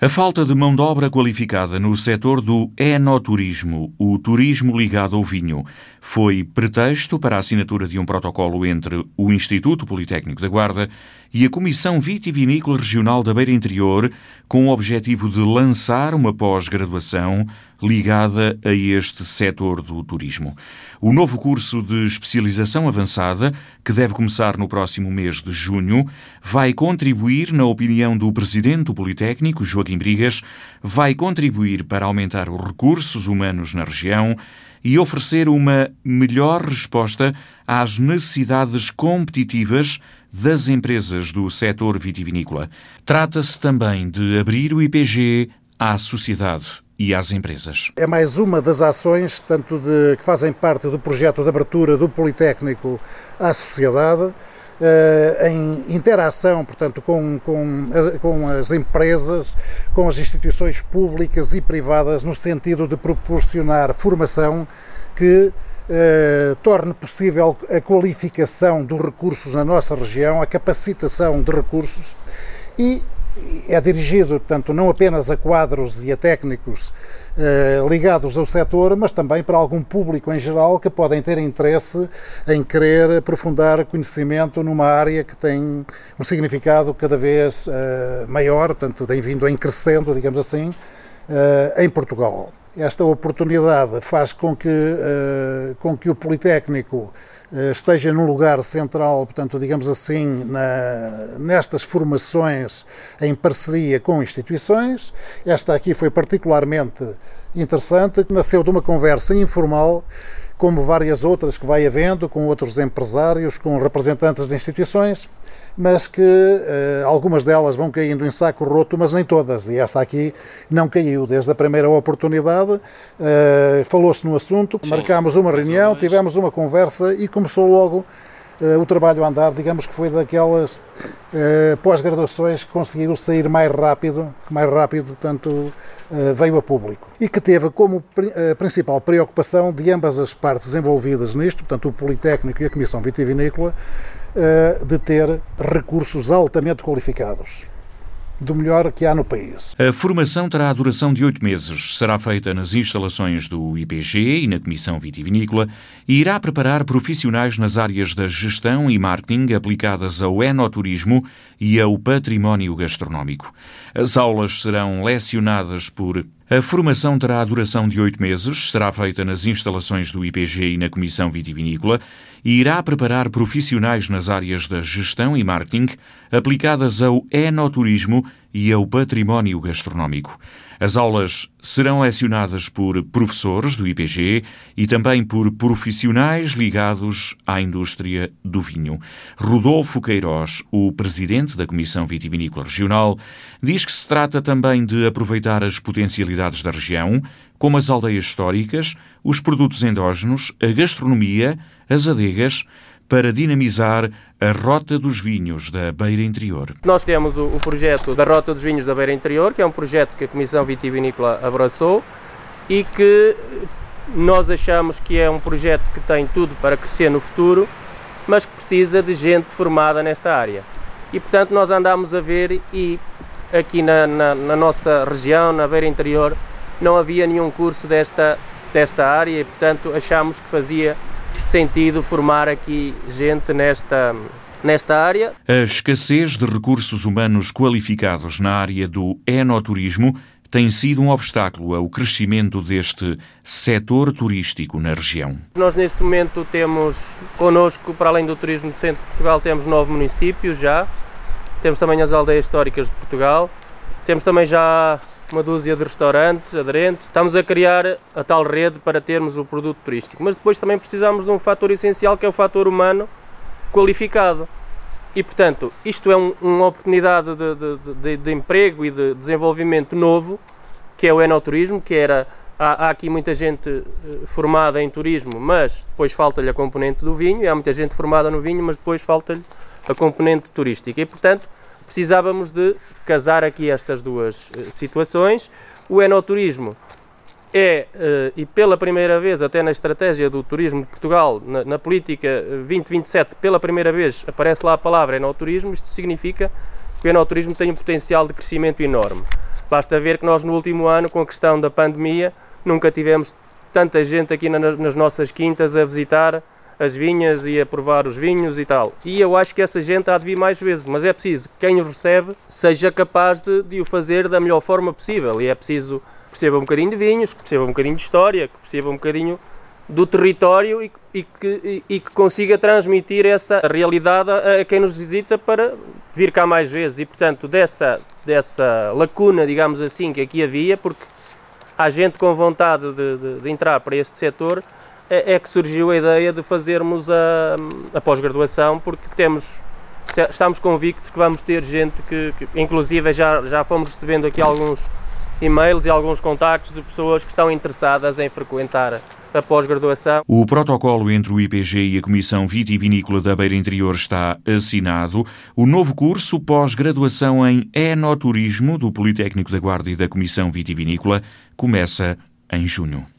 A falta de mão de obra qualificada no setor do enoturismo, o turismo ligado ao vinho, foi pretexto para a assinatura de um protocolo entre o Instituto Politécnico da Guarda e a Comissão Vitivinícola Regional da Beira Interior, com o objetivo de lançar uma pós-graduação ligada a este setor do turismo. O novo curso de especialização avançada, que deve começar no próximo mês de junho, vai contribuir, na opinião do presidente do Politécnico, Joaquim Brigas, vai contribuir para aumentar os recursos humanos na região e oferecer uma melhor resposta às necessidades competitivas das empresas do setor vitivinícola. Trata-se também de abrir o IPG à sociedade e às empresas. É mais uma das ações, tanto de, que fazem parte do projeto de abertura do Politécnico à sociedade, eh, em interação, portanto, com, com, com as empresas, com as instituições públicas e privadas, no sentido de proporcionar formação que eh, torne possível a qualificação dos recursos na nossa região, a capacitação de recursos e é dirigido, portanto, não apenas a quadros e a técnicos eh, ligados ao setor, mas também para algum público em geral que podem ter interesse em querer aprofundar conhecimento numa área que tem um significado cada vez eh, maior, portanto, tem vindo em crescendo, digamos assim, eh, em Portugal esta oportunidade faz com que, uh, com que o Politécnico uh, esteja num lugar central, portanto, digamos assim, na, nestas formações em parceria com instituições. Esta aqui foi particularmente interessante, nasceu de uma conversa informal como várias outras que vai havendo com outros empresários, com representantes de instituições, mas que uh, algumas delas vão caindo em saco roto, mas nem todas. E esta aqui não caiu desde a primeira oportunidade. Uh, Falou-se no assunto, Sim. marcámos uma reunião, tivemos uma conversa e começou logo o trabalho a andar, digamos que foi daquelas uh, pós-graduações que conseguiu sair mais rápido, mais rápido, portanto, uh, veio a público. E que teve como principal preocupação de ambas as partes envolvidas nisto, portanto, o Politécnico e a Comissão Vitivinícola, de ter recursos altamente qualificados do melhor que há no país. A formação terá a duração de oito meses. Será feita nas instalações do IPG e na Comissão Vitivinícola e irá preparar profissionais nas áreas da gestão e marketing aplicadas ao enoturismo e ao património gastronómico. As aulas serão lecionadas por a formação terá a duração de oito meses, será feita nas instalações do IPG e na Comissão Vitivinícola e irá preparar profissionais nas áreas da gestão e marketing aplicadas ao enoturismo e ao património gastronómico. As aulas serão lecionadas por professores do IPG e também por profissionais ligados à indústria do vinho. Rodolfo Queiroz, o presidente da Comissão Vitivinícola Regional, diz que se trata também de aproveitar as potencialidades da região, como as aldeias históricas, os produtos endógenos, a gastronomia, as adegas, para dinamizar a Rota dos Vinhos da Beira Interior. Nós temos o, o, projeto da Rota dos Vinhos da Beira Interior, que é um projeto que a Comissão Vitivinícola abraçou e que nós achamos que é um projeto que tem tudo para crescer no futuro, mas que precisa de gente formada nesta área. E portanto nós andamos a ver e aqui na, na, na nossa região, na Beira Interior, não havia nenhum curso desta, desta área e portanto achamos que fazia sentido formar aqui gente nesta, nesta área. A escassez de recursos humanos qualificados na área do enoturismo tem sido um obstáculo ao crescimento deste setor turístico na região. Nós neste momento temos connosco, para além do turismo do centro de Portugal, temos nove municípios já, temos também as aldeias históricas de Portugal, temos também já uma dúzia de restaurantes aderentes. Estamos a criar a tal rede para termos o produto turístico, mas depois também precisamos de um fator essencial que é o fator humano qualificado. E portanto, isto é um, uma oportunidade de, de, de, de, emprego e de desenvolvimento novo, que é o enoturismo, que era. Há, há aqui muita gente eh, formada em turismo, mas depois falta-lhe a componente do vinho, e há muita gente formada no vinho, mas depois falta-lhe a componente turística. E portanto, precisávamos de casar aqui estas duas uh, situações. O enoturismo é, uh, e pela primeira vez, até na estratégia do turismo de Portugal, na, na, política 2027, pela primeira vez aparece lá a palavra enoturismo. Isto significa que o enoturismo tem um potencial de crescimento enorme. Basta ver que nós no último ano, com a questão da pandemia, nunca tivemos tanta gente aqui nas nossas quintas a visitar as vinhas e a provar os vinhos e tal. E eu acho que essa gente há de vir mais vezes, mas é preciso que quem os recebe seja capaz de, de o fazer da melhor forma possível. E é preciso que perceba um bocadinho de vinhos, que perceba um bocadinho de história, que perceba um bocadinho do território e, e, que, e, que, consiga transmitir essa realidade a, a, quem nos visita para vir cá mais vezes. E, portanto, dessa, dessa lacuna, digamos assim, que aqui havia, porque há gente com vontade de, de, de entrar para este setor, é, é, que surgiu a ideia de fazermos a, a pós-graduação, porque temos, estamos convictos que vamos ter gente que, que, inclusive, já, já fomos recebendo aqui alguns e-mails e alguns contactos de pessoas que estão interessadas em frequentar a pós-graduação. O protocolo entre o IPG e a Comissão Vitivinícola da Beira Interior está assinado. O novo curso pós-graduação em Enoturismo do Politécnico da Guarda e da Comissão Vitivinícola começa em junho.